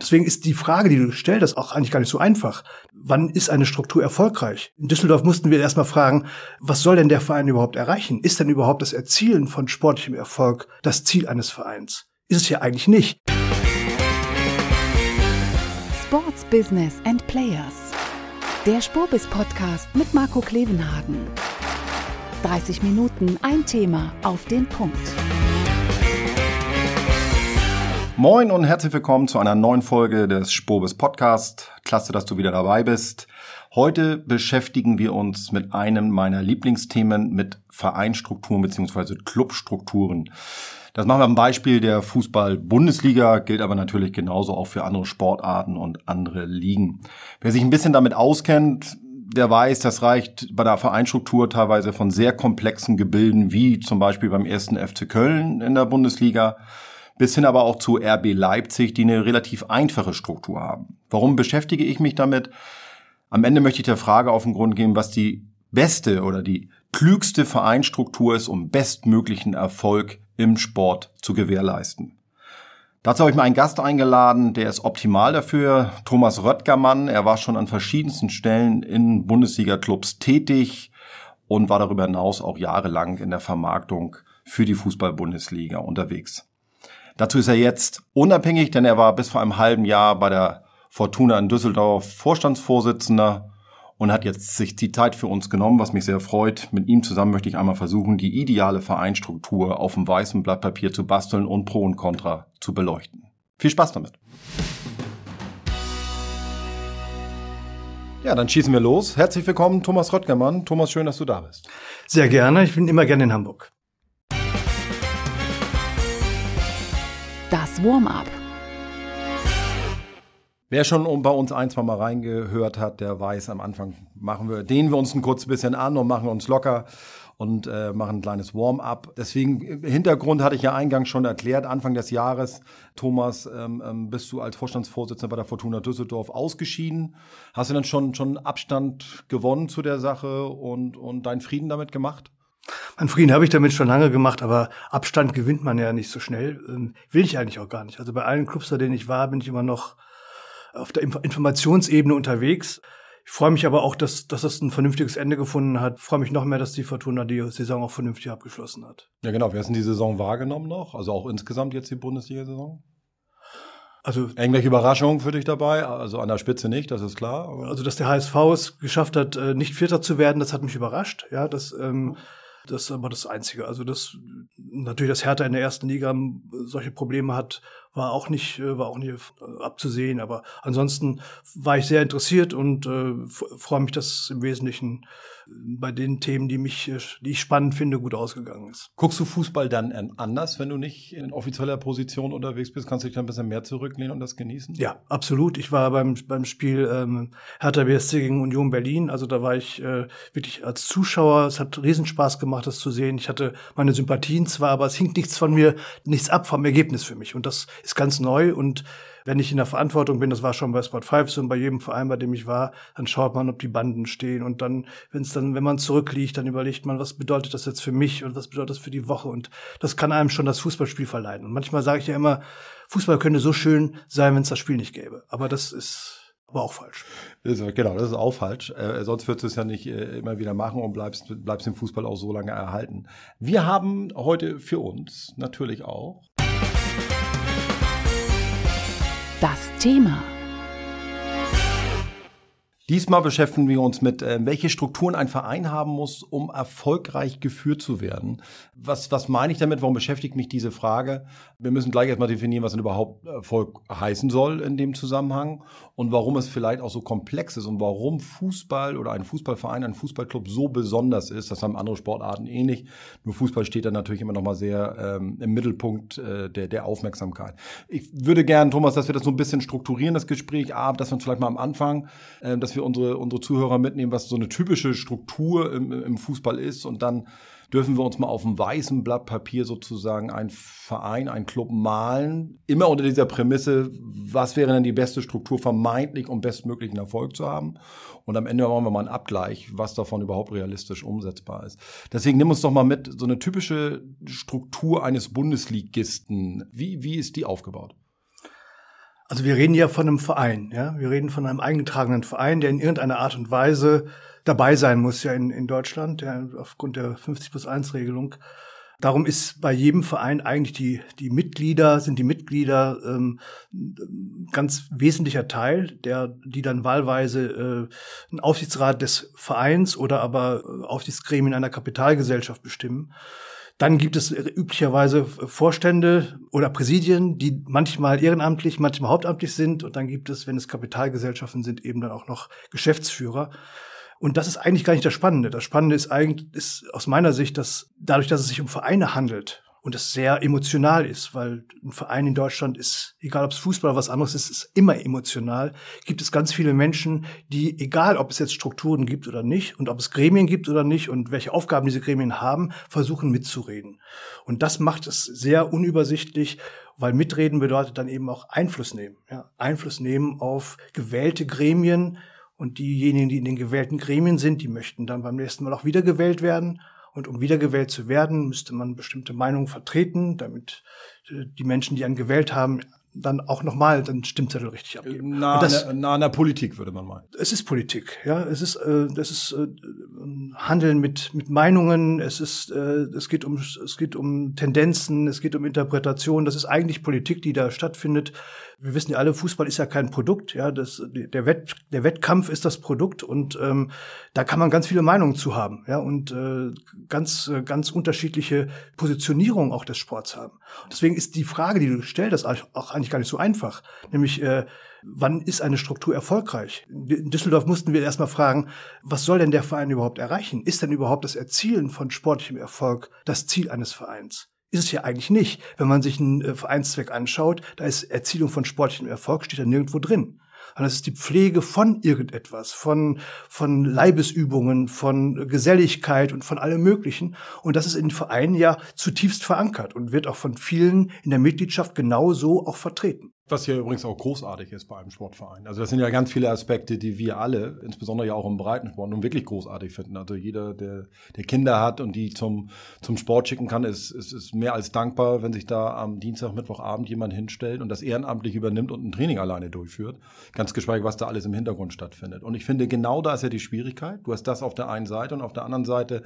Deswegen ist die Frage, die du stellst, auch eigentlich gar nicht so einfach. Wann ist eine Struktur erfolgreich? In Düsseldorf mussten wir erstmal fragen, was soll denn der Verein überhaupt erreichen? Ist denn überhaupt das Erzielen von sportlichem Erfolg das Ziel eines Vereins? Ist es ja eigentlich nicht. Sports Business and Players. Der Spurbis Podcast mit Marco Klevenhagen. 30 Minuten ein Thema auf den Punkt. Moin und herzlich willkommen zu einer neuen Folge des Spobis Podcast. Klasse, dass du wieder dabei bist. Heute beschäftigen wir uns mit einem meiner Lieblingsthemen mit Vereinstrukturen bzw. Clubstrukturen. Das machen wir am Beispiel der Fußball-Bundesliga, gilt aber natürlich genauso auch für andere Sportarten und andere Ligen. Wer sich ein bisschen damit auskennt, der weiß, das reicht bei der Vereinstruktur teilweise von sehr komplexen Gebilden, wie zum Beispiel beim ersten FC Köln in der Bundesliga, bis hin aber auch zu RB Leipzig, die eine relativ einfache Struktur haben. Warum beschäftige ich mich damit? Am Ende möchte ich der Frage auf den Grund gehen, was die beste oder die klügste Vereinstruktur ist, um bestmöglichen Erfolg im Sport zu gewährleisten. Dazu habe ich mir einen Gast eingeladen, der ist optimal dafür, Thomas Röttgermann. Er war schon an verschiedensten Stellen in Bundesliga-Clubs tätig und war darüber hinaus auch jahrelang in der Vermarktung für die Fußball-Bundesliga unterwegs. Dazu ist er jetzt unabhängig, denn er war bis vor einem halben Jahr bei der Fortuna in Düsseldorf Vorstandsvorsitzender und hat jetzt sich die Zeit für uns genommen, was mich sehr freut. Mit ihm zusammen möchte ich einmal versuchen, die ideale Vereinstruktur auf dem weißen Blatt Papier zu basteln und Pro und Contra zu beleuchten. Viel Spaß damit. Ja, dann schießen wir los. Herzlich willkommen, Thomas Röttgermann. Thomas, schön, dass du da bist. Sehr gerne. Ich bin immer gerne in Hamburg. Das Warm-up. Wer schon bei uns ein, zwei Mal reingehört hat, der weiß, am Anfang machen wir, dehnen wir uns ein kurz bisschen an und machen uns locker und äh, machen ein kleines Warm-up. Deswegen, Hintergrund hatte ich ja eingangs schon erklärt, Anfang des Jahres, Thomas, ähm, ähm, bist du als Vorstandsvorsitzender bei der Fortuna Düsseldorf ausgeschieden. Hast du dann schon, schon Abstand gewonnen zu der Sache und, und deinen Frieden damit gemacht? Mein Frieden habe ich damit schon lange gemacht, aber Abstand gewinnt man ja nicht so schnell. Ähm, will ich eigentlich auch gar nicht. Also bei allen Clubs, bei denen ich war, bin ich immer noch auf der Informationsebene unterwegs. Ich freue mich aber auch, dass, dass das ein vernünftiges Ende gefunden hat. Ich freue mich noch mehr, dass die Fortuna die Saison auch vernünftig abgeschlossen hat. Ja, genau. Wer ist denn die Saison wahrgenommen noch? Also auch insgesamt jetzt die Bundesliga-Saison? Also irgendwelche Überraschungen für dich dabei? Also an der Spitze nicht, das ist klar. also dass der HSV es geschafft hat, äh, nicht Vierter zu werden, das hat mich überrascht. Ja, das ähm, das ist aber das Einzige. Also das natürlich, dass Hertha in der ersten Liga solche Probleme hat, war auch nicht, äh, war auch nicht äh, abzusehen. Aber ansonsten war ich sehr interessiert und äh, freue mich, dass im Wesentlichen bei den Themen, die mich, äh, die ich spannend finde, gut ausgegangen ist. Guckst du Fußball dann anders, wenn du nicht in offizieller Position unterwegs bist? Kannst du dich dann ein bisschen mehr zurücklehnen und das genießen? Ja, absolut. Ich war beim, beim Spiel ähm, Hertha BSC gegen Union Berlin. Also da war ich äh, wirklich als Zuschauer. Es hat Riesenspaß gemacht, das zu sehen. Ich hatte meine Sympathien zwar, aber es hing nichts von mir, nichts ab vom Ergebnis für mich. Und das ist ganz neu und wenn ich in der Verantwortung bin, das war schon bei Sport 5 so und bei jedem Verein, bei dem ich war, dann schaut man, ob die Banden stehen und dann, wenn es dann, wenn man zurückliegt, dann überlegt man, was bedeutet das jetzt für mich und was bedeutet das für die Woche und das kann einem schon das Fußballspiel verleiden. Und manchmal sage ich ja immer, Fußball könnte so schön sein, wenn es das Spiel nicht gäbe. Aber das ist aber auch falsch. Das genau, das ist auch falsch. Äh, sonst würdest du es ja nicht äh, immer wieder machen und bleibst, bleibst im Fußball auch so lange erhalten. Wir haben heute für uns natürlich auch das Thema. Diesmal beschäftigen wir uns mit, äh, welche Strukturen ein Verein haben muss, um erfolgreich geführt zu werden. Was, was meine ich damit? Warum beschäftigt mich diese Frage? Wir müssen gleich erstmal definieren, was denn überhaupt Erfolg heißen soll in dem Zusammenhang und warum es vielleicht auch so komplex ist und warum Fußball oder ein Fußballverein, ein Fußballclub so besonders ist. Das haben andere Sportarten ähnlich. Nur Fußball steht dann natürlich immer noch mal sehr ähm, im Mittelpunkt äh, der, der Aufmerksamkeit. Ich würde gerne, Thomas, dass wir das so ein bisschen strukturieren, das Gespräch, aber dass wir uns vielleicht mal am Anfang, äh, dass wir unsere, unsere Zuhörer mitnehmen, was so eine typische Struktur im, im Fußball ist und dann dürfen wir uns mal auf einem weißen Blatt Papier sozusagen ein Verein, ein Club malen. Immer unter dieser Prämisse, was wäre denn die beste Struktur vermeintlich, um bestmöglichen Erfolg zu haben. Und am Ende machen wir mal einen Abgleich, was davon überhaupt realistisch umsetzbar ist. Deswegen nimm uns doch mal mit, so eine typische Struktur eines Bundesligisten. Wie, wie ist die aufgebaut? Also wir reden ja von einem Verein, ja. Wir reden von einem eingetragenen Verein, der in irgendeiner Art und Weise dabei sein muss, ja, in, in Deutschland, ja, aufgrund der 50 plus 1 Regelung. Darum ist bei jedem Verein eigentlich die, die Mitglieder, sind die Mitglieder ähm, ganz wesentlicher Teil, der, die dann wahlweise äh, einen Aufsichtsrat des Vereins oder aber äh, Aufsichtsgremien einer Kapitalgesellschaft bestimmen. Dann gibt es üblicherweise Vorstände oder Präsidien, die manchmal ehrenamtlich, manchmal hauptamtlich sind. Und dann gibt es, wenn es Kapitalgesellschaften sind, eben dann auch noch Geschäftsführer. Und das ist eigentlich gar nicht das Spannende. Das Spannende ist eigentlich, ist aus meiner Sicht, dass dadurch, dass es sich um Vereine handelt und es sehr emotional ist, weil ein Verein in Deutschland ist, egal ob es Fußball oder was anderes ist, ist immer emotional, gibt es ganz viele Menschen, die, egal ob es jetzt Strukturen gibt oder nicht und ob es Gremien gibt oder nicht und welche Aufgaben diese Gremien haben, versuchen mitzureden. Und das macht es sehr unübersichtlich weil mitreden bedeutet dann eben auch Einfluss nehmen. Ja, Einfluss nehmen auf gewählte Gremien, und diejenigen, die in den gewählten Gremien sind, die möchten dann beim nächsten Mal auch wiedergewählt werden. Und um wiedergewählt zu werden, müsste man bestimmte Meinungen vertreten, damit äh, die Menschen, die einen gewählt haben, dann auch nochmal den Stimmzettel richtig abgeben. Nah, das, an, der, nah an der Politik, würde man meinen. Es ist Politik, ja. Es ist, äh, das ist äh, Handeln mit, mit Meinungen, es ist, äh, es geht um, es geht um Tendenzen, es geht um Interpretation. Das ist eigentlich Politik, die da stattfindet wir wissen ja alle, Fußball ist ja kein Produkt, ja, das, der, Wett, der Wettkampf ist das Produkt und ähm, da kann man ganz viele Meinungen zu haben, ja, und äh, ganz, äh, ganz unterschiedliche Positionierungen auch des Sports haben. Deswegen ist die Frage, die du stellst, auch eigentlich gar nicht so einfach, nämlich äh, wann ist eine Struktur erfolgreich? In Düsseldorf mussten wir erstmal fragen, was soll denn der Verein überhaupt erreichen? Ist denn überhaupt das Erzielen von sportlichem Erfolg das Ziel eines Vereins? Ist es ja eigentlich nicht. Wenn man sich einen äh, Vereinszweck anschaut, da ist Erzielung von sportlichem Erfolg, steht da nirgendwo drin. Und das ist die Pflege von irgendetwas, von, von Leibesübungen, von Geselligkeit und von allem Möglichen. Und das ist in den Vereinen ja zutiefst verankert und wird auch von vielen in der Mitgliedschaft genauso auch vertreten. Was hier übrigens auch großartig ist bei einem Sportverein. Also das sind ja ganz viele Aspekte, die wir alle, insbesondere ja auch im Breitensport, nun wirklich großartig finden. Also jeder, der, der Kinder hat und die zum, zum Sport schicken kann, ist, ist, ist mehr als dankbar, wenn sich da am Dienstag, Mittwochabend jemand hinstellt und das ehrenamtlich übernimmt und ein Training alleine durchführt. Ganz geschweige, was da alles im Hintergrund stattfindet. Und ich finde, genau da ist ja die Schwierigkeit. Du hast das auf der einen Seite und auf der anderen Seite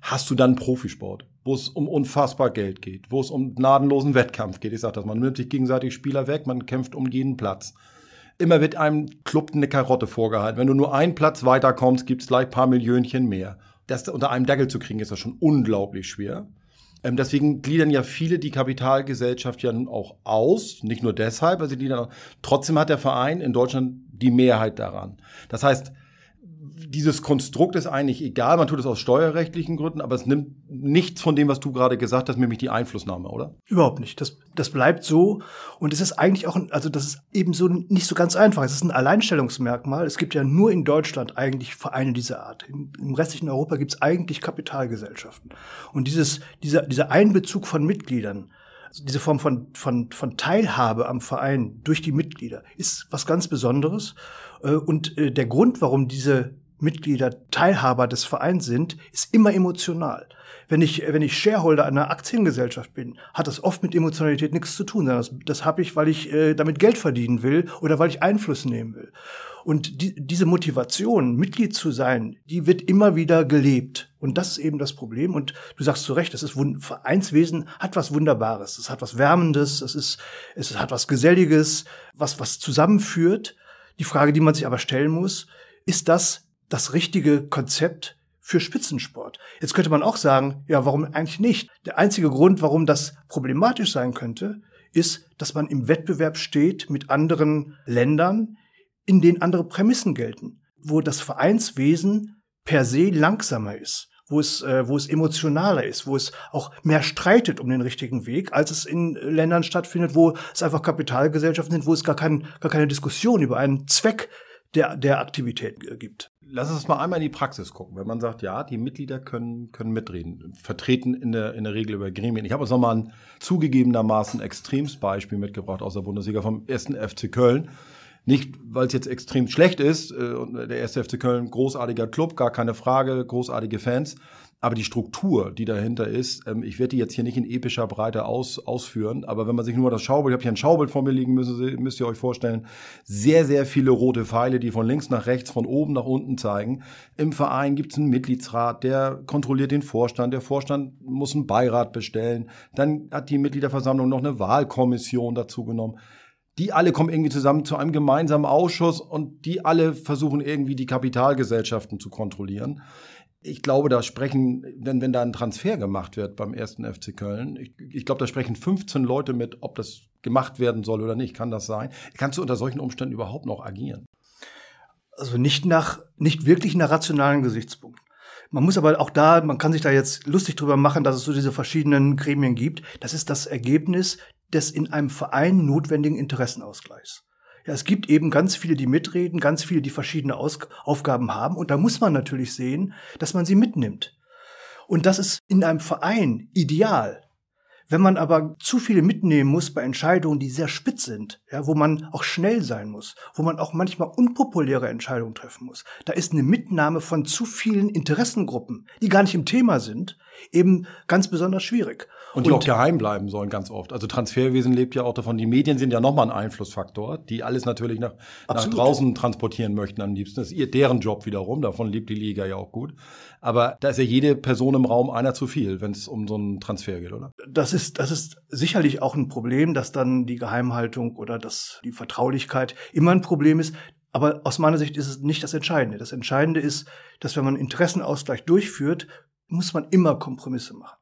hast du dann Profisport, wo es um unfassbar Geld geht, wo es um gnadenlosen Wettkampf geht. Ich sage das, man nimmt sich gegenseitig Spieler weg, man kämpft um jeden Platz. Immer wird einem Club eine Karotte vorgehalten. Wenn du nur einen Platz weiterkommst, gibt es gleich paar Millionchen mehr. Das unter einem Deckel zu kriegen, ist das schon unglaublich schwer. Ähm, deswegen gliedern ja viele die Kapitalgesellschaft ja nun auch aus. Nicht nur deshalb, also die dann, trotzdem hat der Verein in Deutschland die Mehrheit daran. Das heißt, dieses Konstrukt ist eigentlich egal. Man tut es aus steuerrechtlichen Gründen, aber es nimmt nichts von dem, was du gerade gesagt hast, nämlich die Einflussnahme, oder? Überhaupt nicht. Das, das bleibt so. Und es ist eigentlich auch, also das ist eben so nicht so ganz einfach. Es ist ein Alleinstellungsmerkmal. Es gibt ja nur in Deutschland eigentlich Vereine dieser Art. Im, im restlichen Europa gibt es eigentlich Kapitalgesellschaften. Und dieses, dieser, dieser Einbezug von Mitgliedern, also diese Form von, von, von Teilhabe am Verein durch die Mitglieder ist was ganz Besonderes. Äh, und äh, der Grund, warum diese Mitglieder Teilhaber des Vereins sind, ist immer emotional. Wenn ich, wenn ich Shareholder einer Aktiengesellschaft bin, hat das oft mit Emotionalität nichts zu tun. Das, das habe ich, weil ich äh, damit Geld verdienen will oder weil ich Einfluss nehmen will. Und die, diese Motivation, Mitglied zu sein, die wird immer wieder gelebt. Und das ist eben das Problem. Und du sagst zu Recht, das ist Vereinswesen hat was Wunderbares. Es hat was Wärmendes. Es ist, es hat was Geselliges, was, was zusammenführt. Die Frage, die man sich aber stellen muss, ist das das richtige Konzept für Spitzensport. Jetzt könnte man auch sagen, ja, warum eigentlich nicht? Der einzige Grund, warum das problematisch sein könnte, ist, dass man im Wettbewerb steht mit anderen Ländern, in denen andere Prämissen gelten, wo das Vereinswesen per se langsamer ist, wo es, äh, wo es emotionaler ist, wo es auch mehr streitet um den richtigen Weg, als es in Ländern stattfindet, wo es einfach Kapitalgesellschaften sind, wo es gar, kein, gar keine Diskussion über einen Zweck der, der Aktivität gibt. Lass uns mal einmal in die Praxis gucken. Wenn man sagt, ja, die Mitglieder können, können mitreden, vertreten in der, in der Regel über Gremien. Ich habe uns nochmal ein zugegebenermaßen extremes Beispiel mitgebracht aus der Bundesliga vom ersten FC Köln. Nicht, weil es jetzt extrem schlecht ist, äh, der erste FC Köln, großartiger Club, gar keine Frage, großartige Fans. Aber die Struktur, die dahinter ist, ähm, ich werde die jetzt hier nicht in epischer Breite aus, ausführen, aber wenn man sich nur das Schaubild, ich habe hier ein Schaubild vor mir liegen, müssen, müsst ihr euch vorstellen, sehr, sehr viele rote Pfeile, die von links nach rechts, von oben nach unten zeigen. Im Verein gibt es einen Mitgliedsrat, der kontrolliert den Vorstand, der Vorstand muss einen Beirat bestellen, dann hat die Mitgliederversammlung noch eine Wahlkommission dazu genommen die alle kommen irgendwie zusammen zu einem gemeinsamen Ausschuss und die alle versuchen irgendwie die Kapitalgesellschaften zu kontrollieren ich glaube, da sprechen, wenn, wenn da ein Transfer gemacht wird beim ersten FC Köln, ich, ich glaube, da sprechen 15 Leute mit, ob das gemacht werden soll oder nicht. Kann das sein? Kannst du unter solchen Umständen überhaupt noch agieren? Also nicht nach, nicht wirklich nach rationalen Gesichtspunkten. Man muss aber auch da, man kann sich da jetzt lustig drüber machen, dass es so diese verschiedenen Gremien gibt. Das ist das Ergebnis des in einem Verein notwendigen Interessenausgleichs. Ja, es gibt eben ganz viele, die mitreden, ganz viele, die verschiedene Aus Aufgaben haben. Und da muss man natürlich sehen, dass man sie mitnimmt. Und das ist in einem Verein ideal. Wenn man aber zu viele mitnehmen muss bei Entscheidungen, die sehr spitz sind, ja, wo man auch schnell sein muss, wo man auch manchmal unpopuläre Entscheidungen treffen muss, da ist eine Mitnahme von zu vielen Interessengruppen, die gar nicht im Thema sind, eben ganz besonders schwierig. Und die und, auch geheim bleiben sollen ganz oft. Also Transferwesen lebt ja auch davon. Die Medien sind ja nochmal ein Einflussfaktor, die alles natürlich nach, nach draußen transportieren möchten am liebsten. Das ist ihr, deren Job wiederum. Davon lebt die Liga ja auch gut. Aber da ist ja jede Person im Raum einer zu viel, wenn es um so einen Transfer geht, oder? Das ist, das ist sicherlich auch ein Problem, dass dann die Geheimhaltung oder das, die Vertraulichkeit immer ein Problem ist. Aber aus meiner Sicht ist es nicht das Entscheidende. Das Entscheidende ist, dass wenn man Interessenausgleich durchführt, muss man immer Kompromisse machen.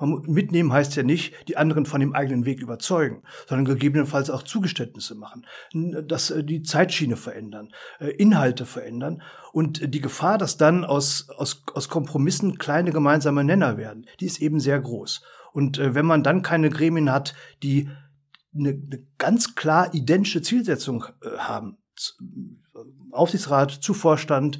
Mitnehmen heißt ja nicht, die anderen von dem eigenen Weg überzeugen, sondern gegebenenfalls auch Zugeständnisse machen, dass äh, die Zeitschiene verändern, äh, Inhalte verändern und die Gefahr, dass dann aus, aus, aus Kompromissen kleine gemeinsame Nenner werden, die ist eben sehr groß. Und äh, wenn man dann keine Gremien hat, die eine, eine ganz klar identische Zielsetzung haben, Aufsichtsrat zu Vorstand,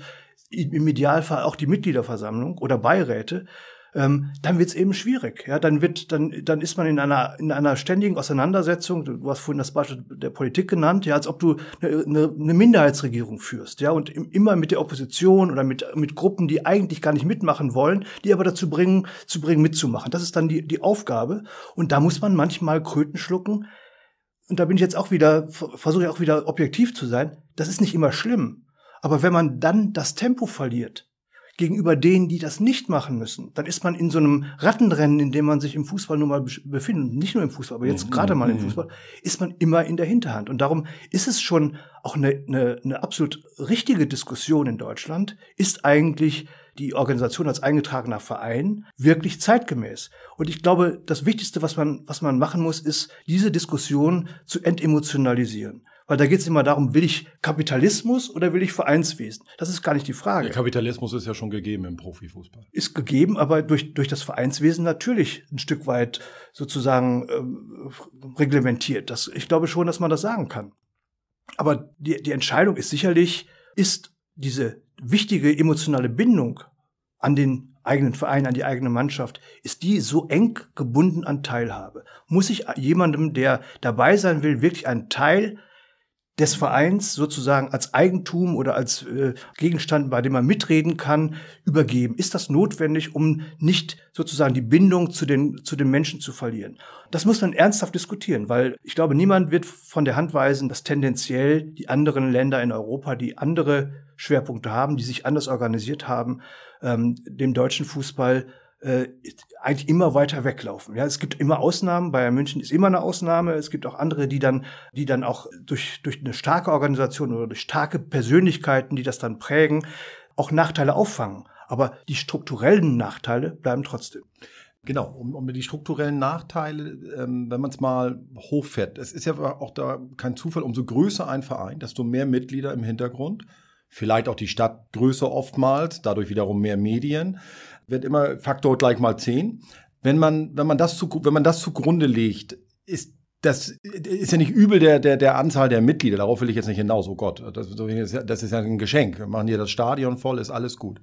im Idealfall auch die Mitgliederversammlung oder Beiräte, ähm, dann wird es eben schwierig. Ja, dann wird, dann, dann ist man in einer in einer ständigen Auseinandersetzung. Du hast vorhin das Beispiel der Politik genannt, ja, als ob du eine, eine, eine Minderheitsregierung führst, ja, und immer mit der Opposition oder mit mit Gruppen, die eigentlich gar nicht mitmachen wollen, die aber dazu bringen, zu bringen mitzumachen. Das ist dann die die Aufgabe. Und da muss man manchmal Kröten schlucken. Und da bin ich jetzt auch wieder, versuche ich auch wieder objektiv zu sein. Das ist nicht immer schlimm. Aber wenn man dann das Tempo verliert, gegenüber denen, die das nicht machen müssen, dann ist man in so einem Rattenrennen, in dem man sich im Fußball nun mal befindet, nicht nur im Fußball, aber jetzt mhm. gerade mal im mhm. Fußball, ist man immer in der Hinterhand. Und darum ist es schon auch eine, eine, eine absolut richtige Diskussion in Deutschland, ist eigentlich die Organisation als eingetragener Verein wirklich zeitgemäß. Und ich glaube, das Wichtigste, was man, was man machen muss, ist, diese Diskussion zu entemotionalisieren. Weil da geht es immer darum, will ich Kapitalismus oder will ich Vereinswesen? Das ist gar nicht die Frage. Der Kapitalismus ist ja schon gegeben im Profifußball. Ist gegeben, aber durch, durch das Vereinswesen natürlich ein Stück weit sozusagen ähm, reglementiert. Das, ich glaube schon, dass man das sagen kann. Aber die, die Entscheidung ist sicherlich, ist diese wichtige emotionale Bindung an den eigenen Verein, an die eigene Mannschaft, ist die so eng gebunden an Teilhabe? Muss ich jemandem, der dabei sein will, wirklich einen Teil des Vereins sozusagen als Eigentum oder als äh, Gegenstand, bei dem man mitreden kann, übergeben? Ist das notwendig, um nicht sozusagen die Bindung zu den, zu den Menschen zu verlieren? Das muss man ernsthaft diskutieren, weil ich glaube, niemand wird von der Hand weisen, dass tendenziell die anderen Länder in Europa, die andere Schwerpunkte haben, die sich anders organisiert haben, ähm, dem deutschen Fußball äh, eigentlich immer weiter weglaufen. Ja, es gibt immer Ausnahmen. Bayern München ist immer eine Ausnahme. Es gibt auch andere, die dann, die dann auch durch, durch eine starke Organisation oder durch starke Persönlichkeiten, die das dann prägen, auch Nachteile auffangen. Aber die strukturellen Nachteile bleiben trotzdem. Genau, um, um die strukturellen Nachteile, ähm, wenn man es mal hochfährt. Es ist ja auch da kein Zufall, umso größer ein Verein, desto mehr Mitglieder im Hintergrund. Vielleicht auch die Stadtgröße oftmals, dadurch wiederum mehr Medien wird immer Faktor gleich mal 10. Wenn man, wenn man das zu, wenn man das zugrunde legt, ist das ist ja nicht übel der, der, der Anzahl der Mitglieder. Darauf will ich jetzt nicht hinaus. Oh Gott, das, das ist ja ein Geschenk. Wir machen hier das Stadion voll, ist alles gut.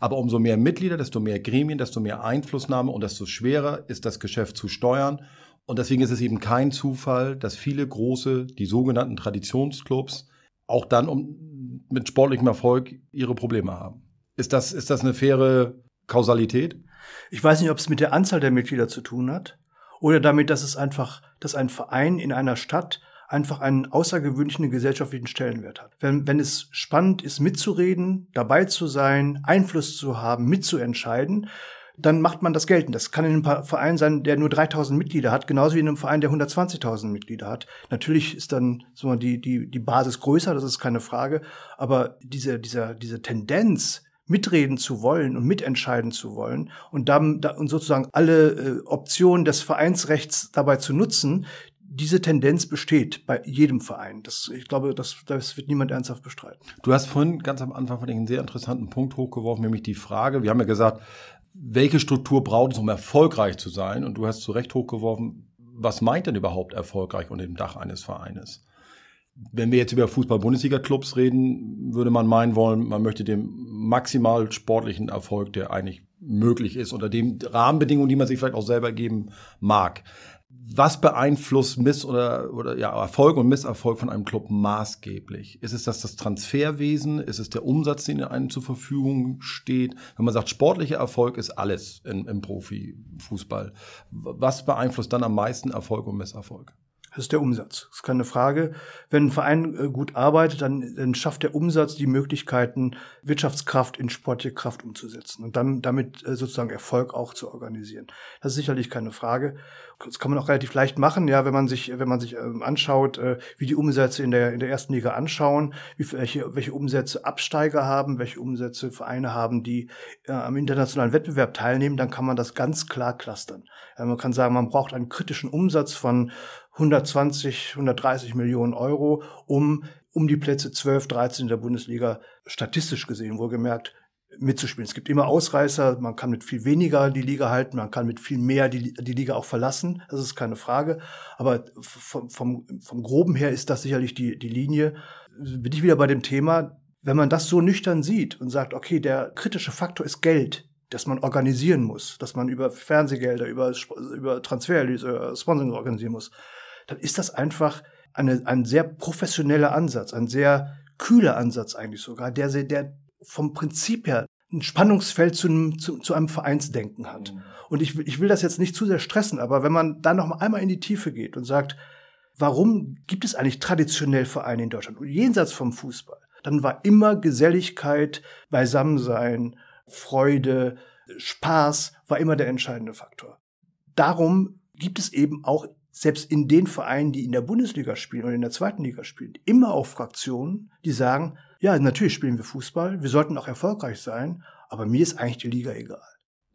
Aber umso mehr Mitglieder, desto mehr Gremien, desto mehr Einflussnahme und desto schwerer ist das Geschäft zu steuern. Und deswegen ist es eben kein Zufall, dass viele große, die sogenannten Traditionsclubs, auch dann um, mit sportlichem Erfolg ihre Probleme haben. Ist das, ist das eine faire Kausalität? Ich weiß nicht, ob es mit der Anzahl der Mitglieder zu tun hat oder damit, dass es einfach, dass ein Verein in einer Stadt einfach einen außergewöhnlichen gesellschaftlichen Stellenwert hat. Wenn, wenn es spannend ist, mitzureden, dabei zu sein, Einfluss zu haben, mitzuentscheiden, dann macht man das geltend. Das kann in einem Verein sein, der nur 3000 Mitglieder hat, genauso wie in einem Verein, der 120.000 Mitglieder hat. Natürlich ist dann so die, die, die Basis größer, das ist keine Frage, aber diese, diese, diese Tendenz, mitreden zu wollen und mitentscheiden zu wollen und dann und sozusagen alle äh, Optionen des Vereinsrechts dabei zu nutzen, diese Tendenz besteht bei jedem Verein. Das, ich glaube, das, das wird niemand ernsthaft bestreiten. Du hast vorhin ganz am Anfang von einen sehr interessanten Punkt hochgeworfen, nämlich die Frage, wir haben ja gesagt, welche Struktur braucht es, um erfolgreich zu sein? Und du hast zu Recht hochgeworfen, was meint denn überhaupt erfolgreich unter dem Dach eines Vereines? Wenn wir jetzt über Fußball-Bundesliga-Clubs reden, würde man meinen wollen, man möchte den maximal sportlichen Erfolg, der eigentlich möglich ist, unter den Rahmenbedingungen, die man sich vielleicht auch selber geben mag. Was beeinflusst Miss oder, oder ja, Erfolg und Misserfolg von einem Club maßgeblich? Ist es das, das Transferwesen? Ist es der Umsatz, den einem zur Verfügung steht? Wenn man sagt, sportlicher Erfolg ist alles im, im Profifußball. Was beeinflusst dann am meisten Erfolg und Misserfolg? Das ist der Umsatz. Das ist keine Frage. Wenn ein Verein äh, gut arbeitet, dann, dann schafft der Umsatz die Möglichkeiten, Wirtschaftskraft in sportliche Kraft umzusetzen und dann damit äh, sozusagen Erfolg auch zu organisieren. Das ist sicherlich keine Frage. Das kann man auch relativ leicht machen, ja, wenn man sich, wenn man sich ähm, anschaut, äh, wie die Umsätze in der, in der ersten Liga anschauen, wie, welche, welche Umsätze Absteiger haben, welche Umsätze Vereine haben, die äh, am internationalen Wettbewerb teilnehmen, dann kann man das ganz klar clustern. Ja, man kann sagen, man braucht einen kritischen Umsatz von 120, 130 Millionen Euro, um um die Plätze 12, 13 der Bundesliga statistisch gesehen wohlgemerkt mitzuspielen. Es gibt immer Ausreißer, man kann mit viel weniger die Liga halten, man kann mit viel mehr die, die Liga auch verlassen, das ist keine Frage. Aber vom, vom, vom Groben her ist das sicherlich die, die Linie. Bin ich wieder bei dem Thema, wenn man das so nüchtern sieht und sagt, okay, der kritische Faktor ist Geld, dass man organisieren muss, dass man über Fernsehgelder, über, über Transfer, über Sponsoring organisieren muss, dann ist das einfach eine, ein sehr professioneller Ansatz, ein sehr kühler Ansatz eigentlich sogar, der, der vom Prinzip her ein Spannungsfeld zu einem, zu, zu einem Vereinsdenken hat. Mhm. Und ich, ich will das jetzt nicht zu sehr stressen, aber wenn man da noch einmal in die Tiefe geht und sagt, warum gibt es eigentlich traditionell Vereine in Deutschland? Und jenseits vom Fußball, dann war immer Geselligkeit, Beisammensein, Freude, Spaß war immer der entscheidende Faktor. Darum gibt es eben auch selbst in den Vereinen, die in der Bundesliga spielen oder in der zweiten Liga spielen, immer auch Fraktionen, die sagen, ja, natürlich spielen wir Fußball, wir sollten auch erfolgreich sein, aber mir ist eigentlich die Liga egal.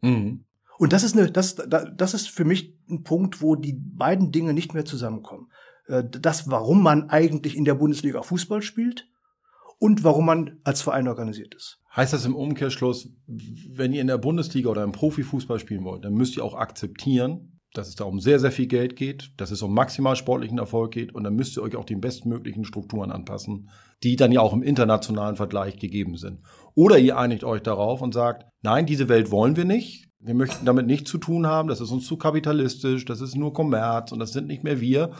Mhm. Und das ist eine, das, das ist für mich ein Punkt, wo die beiden Dinge nicht mehr zusammenkommen. Äh, das, warum man eigentlich in der Bundesliga Fußball spielt und warum man als Verein organisiert ist. Heißt das im Umkehrschluss, wenn ihr in der Bundesliga oder im Profifußball spielen wollt, dann müsst ihr auch akzeptieren, dass es da um sehr, sehr viel Geld geht, dass es um maximal sportlichen Erfolg geht und dann müsst ihr euch auch den bestmöglichen Strukturen anpassen, die dann ja auch im internationalen Vergleich gegeben sind. Oder ihr einigt euch darauf und sagt, nein, diese Welt wollen wir nicht. Wir möchten damit nichts zu tun haben, das ist uns zu kapitalistisch, das ist nur Kommerz und das sind nicht mehr wir.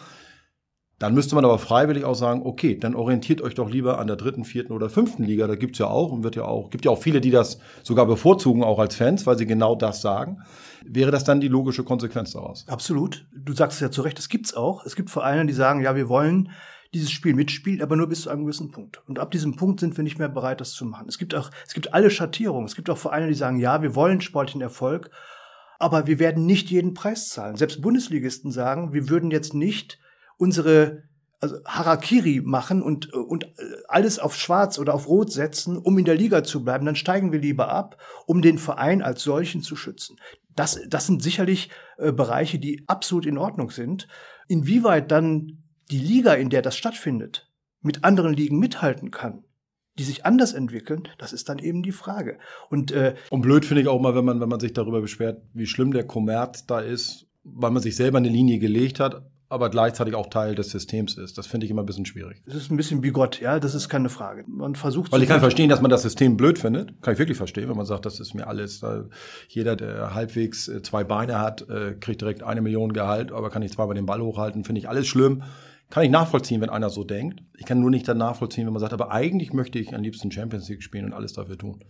Dann müsste man aber freiwillig auch sagen, okay, dann orientiert euch doch lieber an der dritten, vierten oder fünften Liga. Da gibt's ja auch und wird ja auch, gibt ja auch viele, die das sogar bevorzugen, auch als Fans, weil sie genau das sagen. Wäre das dann die logische Konsequenz daraus? Absolut. Du sagst es ja zu Recht, es gibt's auch. Es gibt Vereine, die sagen, ja, wir wollen dieses Spiel mitspielen, aber nur bis zu einem gewissen Punkt. Und ab diesem Punkt sind wir nicht mehr bereit, das zu machen. Es gibt auch, es gibt alle Schattierungen. Es gibt auch Vereine, die sagen, ja, wir wollen sportlichen Erfolg, aber wir werden nicht jeden Preis zahlen. Selbst Bundesligisten sagen, wir würden jetzt nicht unsere also Harakiri machen und, und alles auf schwarz oder auf rot setzen, um in der Liga zu bleiben, dann steigen wir lieber ab, um den Verein als solchen zu schützen. Das, das sind sicherlich äh, Bereiche, die absolut in Ordnung sind. Inwieweit dann die Liga, in der das stattfindet, mit anderen Ligen mithalten kann, die sich anders entwickeln, das ist dann eben die Frage. Und, äh, und blöd finde ich auch mal, wenn man, wenn man sich darüber beschwert, wie schlimm der Kommerz da ist, weil man sich selber eine Linie gelegt hat, aber gleichzeitig auch Teil des Systems ist. Das finde ich immer ein bisschen schwierig. Das ist ein bisschen bigott, ja, das ist keine Frage. Man versucht. Weil ich kann verstehen, dass man das System blöd findet. Kann ich wirklich verstehen, wenn man sagt, das ist mir alles. Jeder, der halbwegs äh, zwei Beine hat, äh, kriegt direkt eine Million Gehalt, aber kann ich zweimal den Ball hochhalten, finde ich alles schlimm. Kann ich nachvollziehen, wenn einer so denkt. Ich kann nur nicht dann nachvollziehen, wenn man sagt, aber eigentlich möchte ich am liebsten Champions League spielen und alles dafür tun.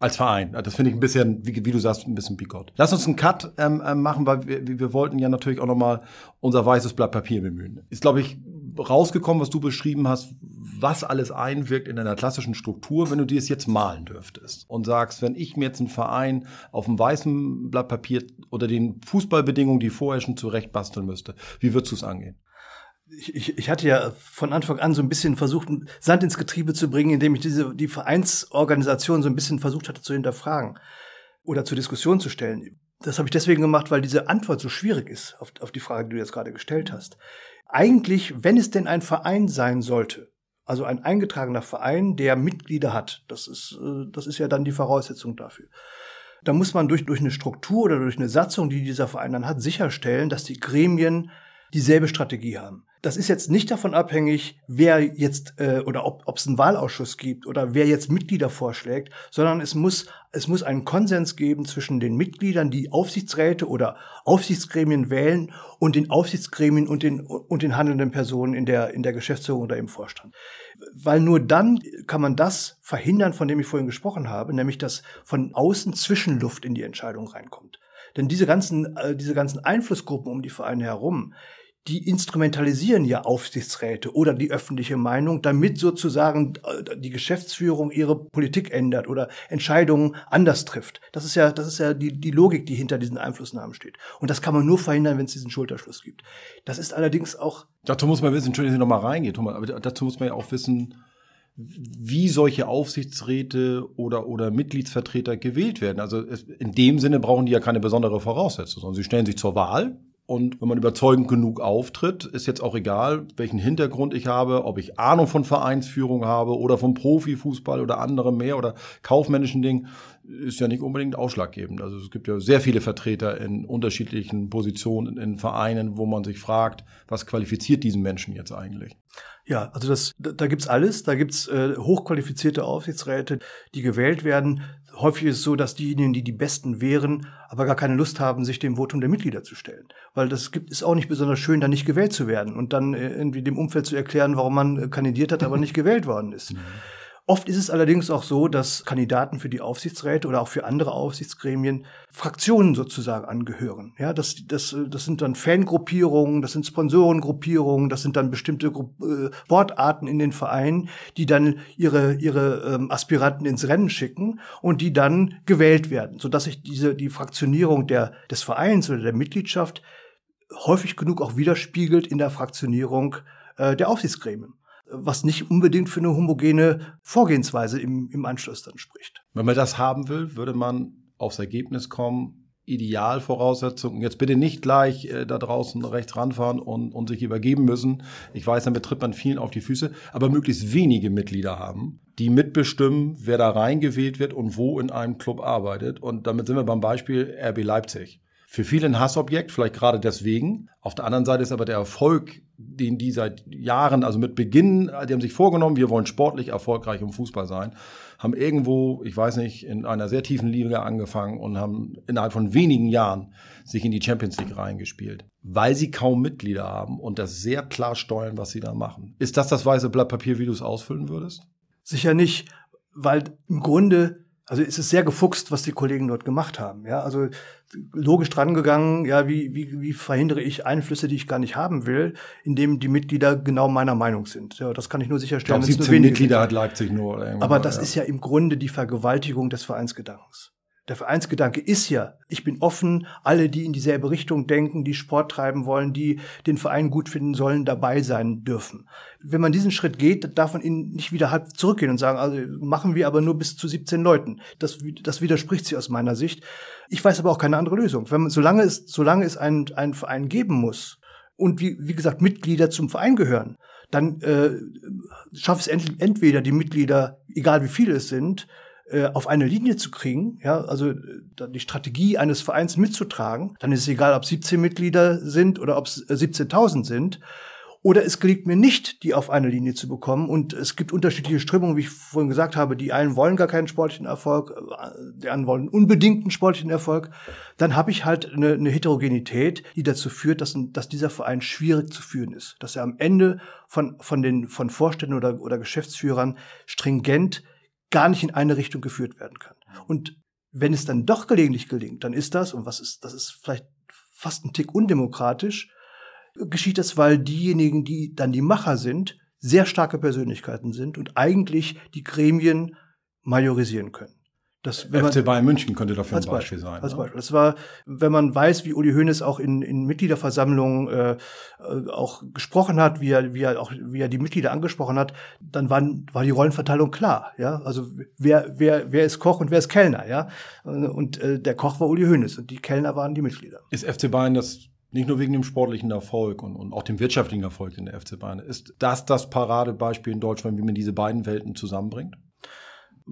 Als Verein. Das finde ich ein bisschen, wie, wie, du sagst, ein bisschen bigott. Lass uns einen Cut ähm, ähm, machen, weil wir, wir wollten ja natürlich auch nochmal unser weißes Blatt Papier bemühen. Ist, glaube ich, rausgekommen, was du beschrieben hast, was alles einwirkt in einer klassischen Struktur, wenn du dir es jetzt malen dürftest und sagst, wenn ich mir jetzt einen Verein auf einem weißen Blatt Papier oder den Fußballbedingungen, die vorher schon zurecht basteln müsste, wie würdest du es angehen? Ich, ich, hatte ja von Anfang an so ein bisschen versucht, Sand ins Getriebe zu bringen, indem ich diese, die Vereinsorganisation so ein bisschen versucht hatte zu hinterfragen oder zur Diskussion zu stellen. Das habe ich deswegen gemacht, weil diese Antwort so schwierig ist auf, auf die Frage, die du jetzt gerade gestellt hast. Eigentlich, wenn es denn ein Verein sein sollte, also ein eingetragener Verein, der Mitglieder hat, das ist, äh, das ist ja dann die Voraussetzung dafür. Da muss man durch, durch eine Struktur oder durch eine Satzung, die dieser Verein dann hat, sicherstellen, dass die Gremien dieselbe Strategie haben. Das ist jetzt nicht davon abhängig, wer jetzt äh, oder ob es einen Wahlausschuss gibt oder wer jetzt Mitglieder vorschlägt, sondern es muss es muss einen Konsens geben zwischen den Mitgliedern, die Aufsichtsräte oder Aufsichtsgremien wählen und den Aufsichtsgremien und den und den handelnden Personen in der in der Geschäftsführung oder im Vorstand. Weil nur dann kann man das verhindern, von dem ich vorhin gesprochen habe, nämlich dass von außen Zwischenluft in die Entscheidung reinkommt. Denn diese ganzen, äh, diese ganzen Einflussgruppen um die Vereine herum, die instrumentalisieren ja Aufsichtsräte oder die öffentliche Meinung, damit sozusagen äh, die Geschäftsführung ihre Politik ändert oder Entscheidungen anders trifft. Das ist ja, das ist ja die, die Logik, die hinter diesen Einflussnahmen steht. Und das kann man nur verhindern, wenn es diesen Schulterschluss gibt. Das ist allerdings auch. Dazu muss man wissen, Entschuldigung, dass ich nochmal reingehe, Thomas, aber dazu muss man ja auch wissen, wie solche Aufsichtsräte oder, oder Mitgliedsvertreter gewählt werden. Also in dem Sinne brauchen die ja keine besondere Voraussetzung, sondern sie stellen sich zur Wahl und wenn man überzeugend genug auftritt, ist jetzt auch egal, welchen Hintergrund ich habe, ob ich Ahnung von Vereinsführung habe oder vom Profifußball oder anderem mehr oder kaufmännischen Dingen, ist ja nicht unbedingt ausschlaggebend. Also es gibt ja sehr viele Vertreter in unterschiedlichen Positionen in Vereinen, wo man sich fragt, was qualifiziert diesen Menschen jetzt eigentlich? Ja, also das, da, da gibt's alles. Da gibt's äh, hochqualifizierte Aufsichtsräte, die gewählt werden. Häufig ist es so, dass diejenigen, die die Besten wären, aber gar keine Lust haben, sich dem Votum der Mitglieder zu stellen. Weil das gibt, ist auch nicht besonders schön, dann nicht gewählt zu werden und dann äh, irgendwie dem Umfeld zu erklären, warum man äh, kandidiert hat, aber nicht gewählt worden ist. Mhm. Oft ist es allerdings auch so, dass Kandidaten für die Aufsichtsräte oder auch für andere Aufsichtsgremien Fraktionen sozusagen angehören. Ja, das, das, das sind dann Fangruppierungen, das sind Sponsorengruppierungen, das sind dann bestimmte Gru äh, Sportarten in den Vereinen, die dann ihre, ihre ähm, Aspiranten ins Rennen schicken und die dann gewählt werden, sodass sich diese, die Fraktionierung der, des Vereins oder der Mitgliedschaft häufig genug auch widerspiegelt in der Fraktionierung äh, der Aufsichtsgremien was nicht unbedingt für eine homogene Vorgehensweise im, im Anschluss dann spricht. Wenn man das haben will, würde man aufs Ergebnis kommen, Idealvoraussetzungen. Jetzt bitte nicht gleich äh, da draußen rechts ranfahren und, und sich übergeben müssen. Ich weiß, dann betritt man vielen auf die Füße, aber möglichst wenige Mitglieder haben, die mitbestimmen, wer da reingewählt wird und wo in einem Club arbeitet. Und damit sind wir beim Beispiel RB Leipzig für viele ein Hassobjekt, vielleicht gerade deswegen. Auf der anderen Seite ist aber der Erfolg, den die seit Jahren, also mit Beginn, die haben sich vorgenommen, wir wollen sportlich erfolgreich im Fußball sein, haben irgendwo, ich weiß nicht, in einer sehr tiefen Liga angefangen und haben innerhalb von wenigen Jahren sich in die Champions League reingespielt, weil sie kaum Mitglieder haben und das sehr klar steuern, was sie da machen. Ist das das weiße Blatt Papier, wie du es ausfüllen würdest? Sicher nicht, weil im Grunde also es ist sehr gefuchst, was die Kollegen dort gemacht haben. Ja, also logisch drangegangen, ja, wie, wie, wie verhindere ich Einflüsse, die ich gar nicht haben will, indem die Mitglieder genau meiner Meinung sind. Ja, das kann ich nur sicherstellen. Ich glaube, 17 Mitglieder hat Leipzig nur. Aber das ja. ist ja im Grunde die Vergewaltigung des Vereinsgedankens. Der Vereinsgedanke ist ja, ich bin offen, alle, die in dieselbe Richtung denken, die Sport treiben wollen, die den Verein gut finden sollen, dabei sein dürfen. Wenn man diesen Schritt geht, darf man ihn nicht wieder halb zurückgehen und sagen, also machen wir aber nur bis zu 17 Leuten. Das, das widerspricht sich aus meiner Sicht. Ich weiß aber auch keine andere Lösung. Wenn man, solange es, solange es einen, einen Verein geben muss und wie, wie gesagt Mitglieder zum Verein gehören, dann äh, schafft es ent entweder die Mitglieder, egal wie viele es sind, auf eine Linie zu kriegen, ja, also äh, die Strategie eines Vereins mitzutragen, dann ist es egal, ob 17 Mitglieder sind oder ob es 17.000 sind. Oder es gelingt mir nicht, die auf eine Linie zu bekommen. Und es gibt unterschiedliche Strömungen, wie ich vorhin gesagt habe. Die einen wollen gar keinen sportlichen Erfolg, äh, die anderen wollen unbedingten sportlichen Erfolg. Dann habe ich halt eine, eine Heterogenität, die dazu führt, dass, dass dieser Verein schwierig zu führen ist. Dass er am Ende von, von den von Vorständen oder, oder Geschäftsführern stringent gar nicht in eine Richtung geführt werden kann. Und wenn es dann doch gelegentlich gelingt, dann ist das, und was ist, das ist vielleicht fast ein Tick undemokratisch, geschieht das, weil diejenigen, die dann die Macher sind, sehr starke Persönlichkeiten sind und eigentlich die Gremien majorisieren können. Das, wenn FC Bayern München könnte dafür ein Beispiel, Beispiel sein. Als ne? Beispiel. Das war, wenn man weiß, wie Uli Hoeneß auch in, in Mitgliederversammlungen äh, äh, auch gesprochen hat, wie er, wie er auch, wie er die Mitglieder angesprochen hat, dann waren, war die Rollenverteilung klar. Ja, also wer, wer, wer ist Koch und wer ist Kellner, ja. Und äh, der Koch war Uli Hoeneß und die Kellner waren die Mitglieder. Ist FC Bayern das nicht nur wegen dem sportlichen Erfolg und, und auch dem wirtschaftlichen Erfolg in der FC Bayern. Ist das das Paradebeispiel in Deutschland, wie man diese beiden Welten zusammenbringt?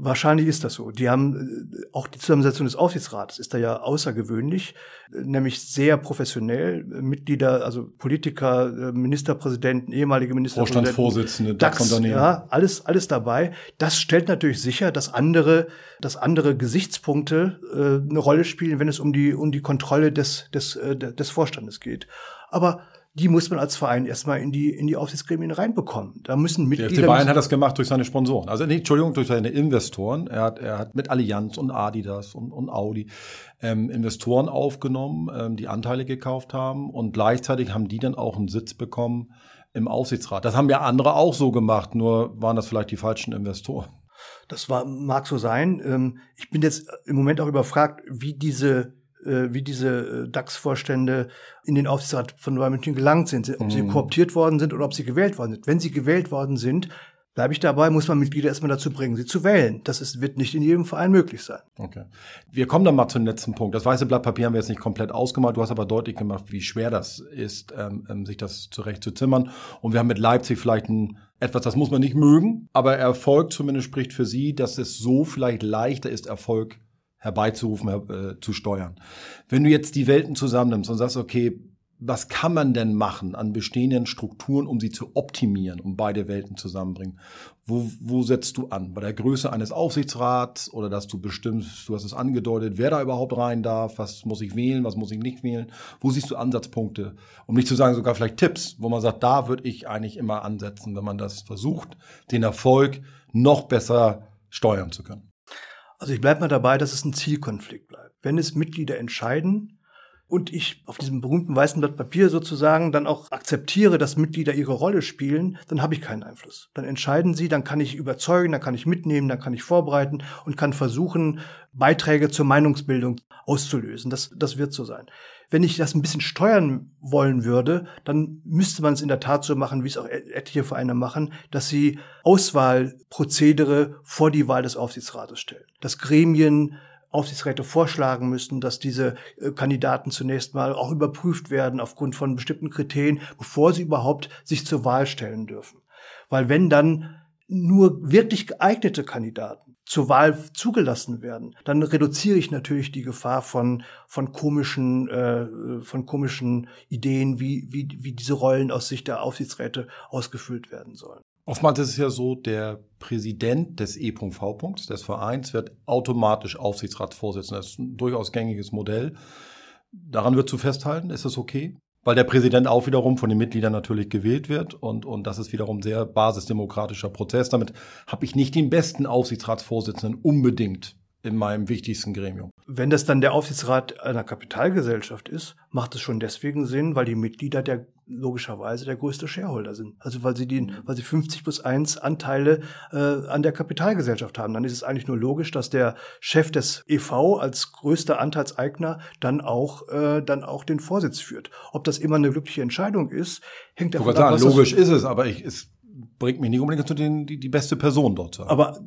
Wahrscheinlich ist das so. Die haben äh, auch die Zusammensetzung des Aufsichtsrates ist da ja außergewöhnlich, nämlich sehr professionell. Mitglieder, also Politiker, äh, Ministerpräsidenten, ehemalige Ministerpräsidenten, Vorstandsvorsitzende, DAX, ja, alles, alles dabei. Das stellt natürlich sicher, dass andere, dass andere Gesichtspunkte äh, eine Rolle spielen, wenn es um die um die Kontrolle des des äh, des Vorstandes geht. Aber die muss man als Verein erstmal in die, in die Aufsichtsgremien reinbekommen. Da müssen Mitglieder. Der FC Bayern hat das gemacht durch seine Sponsoren. Also, nee, Entschuldigung, durch seine Investoren. Er hat, er hat mit Allianz und Adidas und, und Audi ähm, Investoren aufgenommen, ähm, die Anteile gekauft haben und gleichzeitig haben die dann auch einen Sitz bekommen im Aufsichtsrat. Das haben ja andere auch so gemacht, nur waren das vielleicht die falschen Investoren. Das war, mag so sein. Ähm, ich bin jetzt im Moment auch überfragt, wie diese wie diese äh, DAX-Vorstände in den Aufsichtsrat von Bayern München gelangt sind, ob mhm. sie kooptiert worden sind oder ob sie gewählt worden sind. Wenn sie gewählt worden sind, bleibe ich dabei, muss man Mitglieder erstmal dazu bringen, sie zu wählen. Das ist, wird nicht in jedem Verein möglich sein. Okay. Wir kommen dann mal zum letzten Punkt. Das weiße Blatt Papier haben wir jetzt nicht komplett ausgemalt. Du hast aber deutlich gemacht, wie schwer das ist, ähm, ähm sich das zurecht zu zimmern. Und wir haben mit Leipzig vielleicht ein etwas, das muss man nicht mögen, aber Erfolg zumindest spricht für sie, dass es so vielleicht leichter ist, Erfolg herbeizurufen, äh, zu steuern. Wenn du jetzt die Welten zusammennimmst und sagst, okay, was kann man denn machen an bestehenden Strukturen, um sie zu optimieren, um beide Welten zusammenbringen? Wo, wo setzt du an? Bei der Größe eines Aufsichtsrats oder dass du bestimmst, du hast es angedeutet, wer da überhaupt rein darf, was muss ich wählen, was muss ich nicht wählen? Wo siehst du Ansatzpunkte? Um nicht zu sagen, sogar vielleicht Tipps, wo man sagt, da würde ich eigentlich immer ansetzen, wenn man das versucht, den Erfolg noch besser steuern zu können. Also ich bleibe mal dabei, dass es ein Zielkonflikt bleibt. Wenn es Mitglieder entscheiden und ich auf diesem berühmten weißen Blatt Papier sozusagen dann auch akzeptiere, dass Mitglieder ihre Rolle spielen, dann habe ich keinen Einfluss. Dann entscheiden sie, dann kann ich überzeugen, dann kann ich mitnehmen, dann kann ich vorbereiten und kann versuchen, Beiträge zur Meinungsbildung auszulösen. Das, das wird so sein. Wenn ich das ein bisschen steuern wollen würde, dann müsste man es in der Tat so machen, wie es auch etliche Vereine machen, dass sie Auswahlprozedere vor die Wahl des Aufsichtsrates stellen. Dass Gremien Aufsichtsräte vorschlagen müssen, dass diese äh, Kandidaten zunächst mal auch überprüft werden aufgrund von bestimmten Kriterien, bevor sie überhaupt sich zur Wahl stellen dürfen. Weil wenn dann nur wirklich geeignete Kandidaten zur Wahl zugelassen werden, dann reduziere ich natürlich die Gefahr von von komischen äh, von komischen Ideen, wie wie wie diese Rollen aus Sicht der Aufsichtsräte ausgefüllt werden sollen. Oftmals ist es ja so, der Präsident des E.V. des Vereins wird automatisch Aufsichtsratsvorsitzender. Das ist ein durchaus gängiges Modell. Daran wird zu festhalten. Ist das okay? Weil der Präsident auch wiederum von den Mitgliedern natürlich gewählt wird und, und das ist wiederum sehr basisdemokratischer Prozess. Damit habe ich nicht den besten Aufsichtsratsvorsitzenden unbedingt in meinem wichtigsten Gremium. Wenn das dann der Aufsichtsrat einer Kapitalgesellschaft ist, macht es schon deswegen Sinn, weil die Mitglieder der logischerweise der größte Shareholder sind. Also weil sie den, mhm. weil sie 50 plus 1 Anteile äh, an der Kapitalgesellschaft haben. Dann ist es eigentlich nur logisch, dass der Chef des EV als größter Anteilseigner dann auch äh, dann auch den Vorsitz führt. Ob das immer eine glückliche Entscheidung ist, hängt davon ab. Sagen, logisch ist es, aber ich, es bringt mich nicht unbedingt zu den die, die beste Person dort zu haben. Aber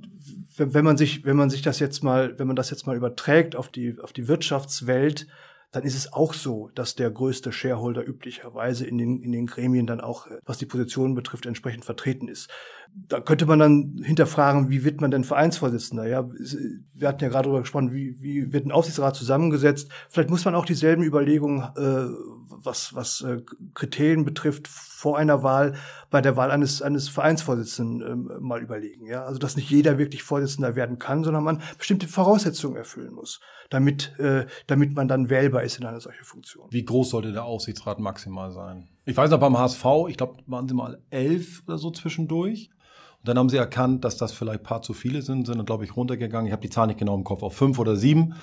wenn man sich, wenn man sich das jetzt mal, wenn man das jetzt mal überträgt auf die, auf die Wirtschaftswelt, dann ist es auch so, dass der größte Shareholder üblicherweise in den, in den Gremien dann auch, was die Positionen betrifft, entsprechend vertreten ist. Da könnte man dann hinterfragen, wie wird man denn Vereinsvorsitzender? Ja, wir hatten ja gerade darüber gesprochen, wie, wie wird ein Aufsichtsrat zusammengesetzt? Vielleicht muss man auch dieselben Überlegungen, äh, was, was äh, Kriterien betrifft, vor einer Wahl bei der Wahl eines, eines Vereinsvorsitzenden äh, mal überlegen. Ja, also dass nicht jeder wirklich Vorsitzender werden kann, sondern man bestimmte Voraussetzungen erfüllen muss damit, äh, damit man dann wählbar ist in einer solchen Funktion. Wie groß sollte der Aufsichtsrat maximal sein? Ich weiß noch beim HSV, ich glaube, waren sie mal elf oder so zwischendurch. Und dann haben sie erkannt, dass das vielleicht ein paar zu viele sind, sind, glaube ich, runtergegangen. Ich habe die Zahl nicht genau im Kopf, auf fünf oder sieben.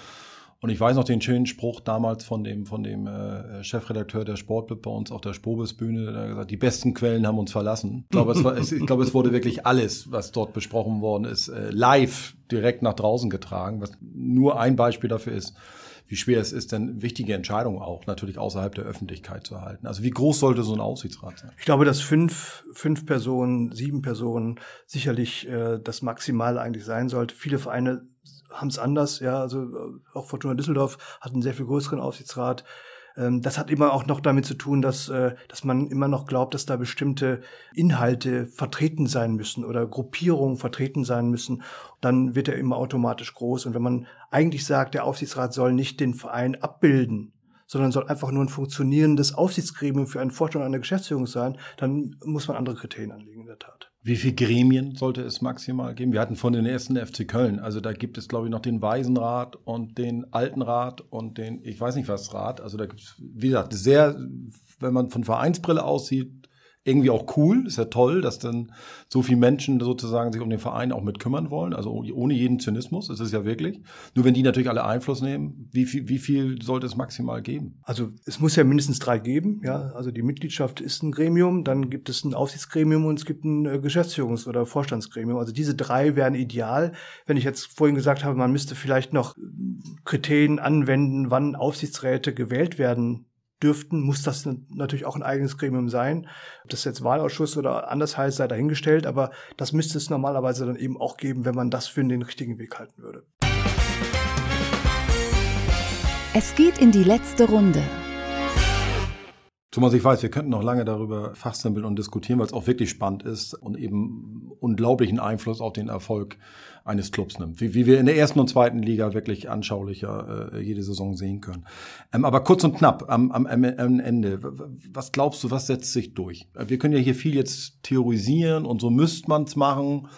Und ich weiß noch den schönen Spruch damals von dem, von dem äh, Chefredakteur der Sportbild bei uns auf der Spobesbühne, der gesagt, die besten Quellen haben uns verlassen. Ich glaube, es, war, ich glaube, es wurde wirklich alles, was dort besprochen worden ist, äh, live direkt nach draußen getragen, was nur ein Beispiel dafür ist, wie schwer es ist, denn wichtige Entscheidungen auch natürlich außerhalb der Öffentlichkeit zu erhalten. Also wie groß sollte so ein Aufsichtsrat sein? Ich glaube, dass fünf, fünf Personen, sieben Personen sicherlich äh, das Maximal eigentlich sein sollte. Viele Vereine haben es anders, ja, also äh, auch Fortuna Düsseldorf hat einen sehr viel größeren Aufsichtsrat. Ähm, das hat immer auch noch damit zu tun, dass, äh, dass man immer noch glaubt, dass da bestimmte Inhalte vertreten sein müssen oder Gruppierungen vertreten sein müssen. Dann wird er immer automatisch groß. Und wenn man eigentlich sagt, der Aufsichtsrat soll nicht den Verein abbilden, sondern soll einfach nur ein funktionierendes Aufsichtsgremium für einen Vorstand einer Geschäftsführung sein, dann muss man andere Kriterien anlegen, in der Tat. Wie viele Gremien sollte es maximal geben? Wir hatten von den ersten FC Köln, also da gibt es, glaube ich, noch den Waisenrat und den Altenrat und den, ich weiß nicht was, Rat. Also da gibt es, wie gesagt, sehr, wenn man von Vereinsbrille aussieht, irgendwie auch cool, ist ja toll, dass dann so viele Menschen sozusagen sich um den Verein auch mit kümmern wollen, also ohne jeden Zynismus, ist es ja wirklich. Nur wenn die natürlich alle Einfluss nehmen, wie viel, wie viel sollte es maximal geben? Also es muss ja mindestens drei geben, ja. Also die Mitgliedschaft ist ein Gremium, dann gibt es ein Aufsichtsgremium und es gibt ein äh, Geschäftsführungs- oder Vorstandsgremium. Also diese drei wären ideal. Wenn ich jetzt vorhin gesagt habe, man müsste vielleicht noch Kriterien anwenden, wann Aufsichtsräte gewählt werden dürften, muss das natürlich auch ein eigenes Gremium sein. Ob das jetzt Wahlausschuss oder anders heißt, sei dahingestellt, aber das müsste es normalerweise dann eben auch geben, wenn man das für den richtigen Weg halten würde. Es geht in die letzte Runde. Thomas, ich weiß, wir könnten noch lange darüber fachsimpeln und diskutieren, weil es auch wirklich spannend ist und eben unglaublichen Einfluss auf den Erfolg eines Clubs nimmt. Wie, wie wir in der ersten und zweiten Liga wirklich anschaulicher äh, jede Saison sehen können. Ähm, aber kurz und knapp am, am, am Ende, was glaubst du, was setzt sich durch? Wir können ja hier viel jetzt theorisieren und so müsste man es machen.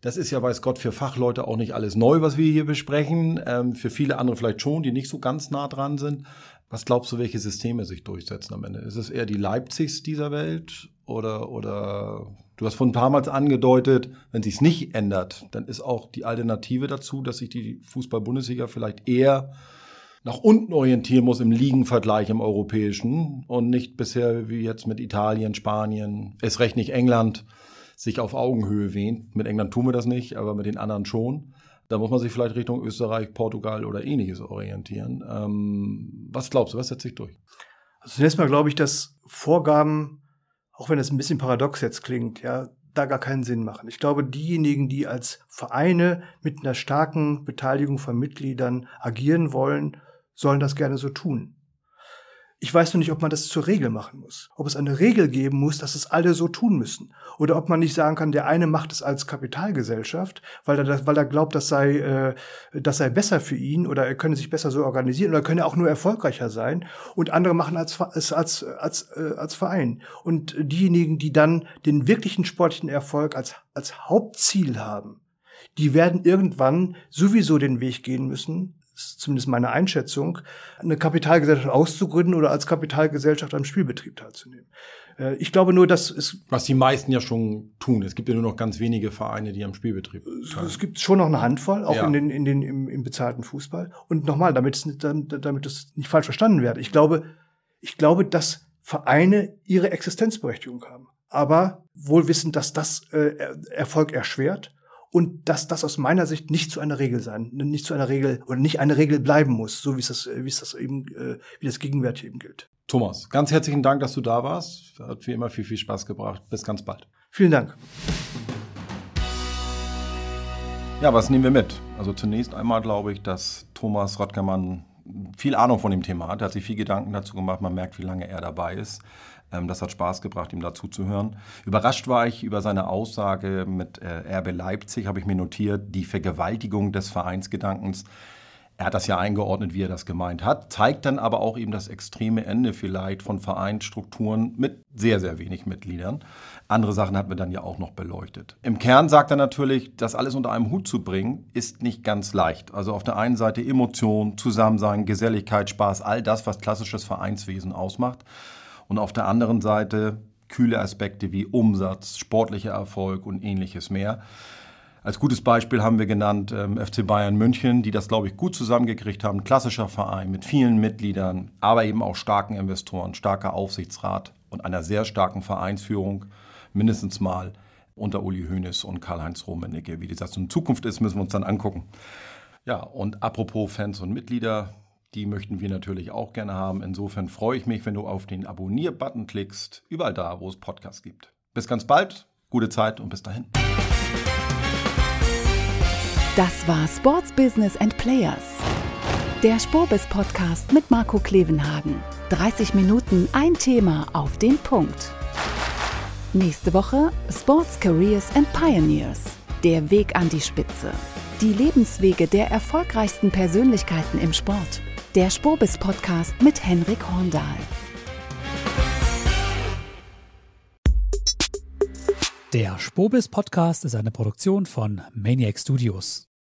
Das ist ja, weiß Gott, für Fachleute auch nicht alles neu, was wir hier besprechen. Ähm, für viele andere vielleicht schon, die nicht so ganz nah dran sind. Was glaubst du, welche Systeme sich durchsetzen am Ende? Ist es eher die Leipzigs dieser Welt oder, oder du hast von ein paar Mal angedeutet, wenn sich's nicht ändert, dann ist auch die Alternative dazu, dass sich die Fußball-Bundesliga vielleicht eher nach unten orientieren muss im Ligenvergleich im europäischen und nicht bisher wie jetzt mit Italien, Spanien, es recht nicht England sich auf Augenhöhe wähnt. Mit England tun wir das nicht, aber mit den anderen schon. Da muss man sich vielleicht Richtung Österreich, Portugal oder ähnliches orientieren. Ähm, was glaubst du, was setzt sich durch? Also zunächst mal glaube ich, dass Vorgaben, auch wenn es ein bisschen paradox jetzt klingt, ja, da gar keinen Sinn machen. Ich glaube, diejenigen, die als Vereine mit einer starken Beteiligung von Mitgliedern agieren wollen, sollen das gerne so tun. Ich weiß nur nicht, ob man das zur Regel machen muss. Ob es eine Regel geben muss, dass es alle so tun müssen. Oder ob man nicht sagen kann, der eine macht es als Kapitalgesellschaft, weil er, weil er glaubt, das sei, äh, das sei besser für ihn oder er könne sich besser so organisieren oder könne auch nur erfolgreicher sein. Und andere machen als, als, als, als, äh, als Verein. Und diejenigen, die dann den wirklichen sportlichen Erfolg als, als Hauptziel haben, die werden irgendwann sowieso den Weg gehen müssen, ist zumindest meine Einschätzung, eine Kapitalgesellschaft auszugründen oder als Kapitalgesellschaft am Spielbetrieb teilzunehmen. Äh, ich glaube nur, dass es. Was die meisten ja schon tun. Es gibt ja nur noch ganz wenige Vereine, die am Spielbetrieb teilnehmen. Es gibt schon noch eine Handvoll, auch ja. in den, in den, im, im bezahlten Fußball. Und nochmal, damit es, damit es nicht falsch verstanden wird. Ich glaube, ich glaube, dass Vereine ihre Existenzberechtigung haben. Aber wohl wissend, dass das äh, Erfolg erschwert und dass das aus meiner Sicht nicht zu einer Regel sein, nicht zu einer Regel oder nicht eine Regel bleiben muss, so wie es das, wie es das eben, äh, wie das gegenwärtig eben gilt. Thomas, ganz herzlichen Dank, dass du da warst. Hat wie immer viel, viel Spaß gebracht. Bis ganz bald. Vielen Dank. Ja, was nehmen wir mit? Also zunächst einmal glaube ich, dass Thomas Rottgermann viel Ahnung von dem Thema hat. Er hat sich viel Gedanken dazu gemacht. Man merkt, wie lange er dabei ist. Ähm, das hat Spaß gebracht, ihm dazu zu hören. Überrascht war ich über seine Aussage mit äh, RB Leipzig, habe ich mir notiert, die Vergewaltigung des Vereinsgedankens. Er hat das ja eingeordnet, wie er das gemeint hat, zeigt dann aber auch eben das extreme Ende vielleicht von Vereinsstrukturen mit sehr, sehr wenig Mitgliedern. Andere Sachen hatten wir dann ja auch noch beleuchtet. Im Kern sagt er natürlich, das alles unter einem Hut zu bringen, ist nicht ganz leicht. Also auf der einen Seite Emotion, Zusammensein, Geselligkeit, Spaß, all das, was klassisches Vereinswesen ausmacht. Und auf der anderen Seite kühle Aspekte wie Umsatz, sportlicher Erfolg und ähnliches mehr. Als gutes Beispiel haben wir genannt ähm, FC Bayern München, die das, glaube ich, gut zusammengekriegt haben. Klassischer Verein mit vielen Mitgliedern, aber eben auch starken Investoren, starker Aufsichtsrat und einer sehr starken Vereinsführung, mindestens mal unter Uli Hoeneß und Karl-Heinz Rummenigge. Wie das in Zukunft ist, müssen wir uns dann angucken. Ja, und apropos Fans und Mitglieder, die möchten wir natürlich auch gerne haben. Insofern freue ich mich, wenn du auf den Abonnier-Button klickst, überall da, wo es Podcasts gibt. Bis ganz bald, gute Zeit und bis dahin. Das war Sports Business and Players. Der Spurbis Podcast mit Marco Klevenhagen. 30 Minuten ein Thema auf den Punkt. Nächste Woche Sports Careers and Pioneers. Der Weg an die Spitze. Die Lebenswege der erfolgreichsten Persönlichkeiten im Sport. Der Spurbis Podcast mit Henrik Horndahl. Der Spobis Podcast ist eine Produktion von Maniac Studios.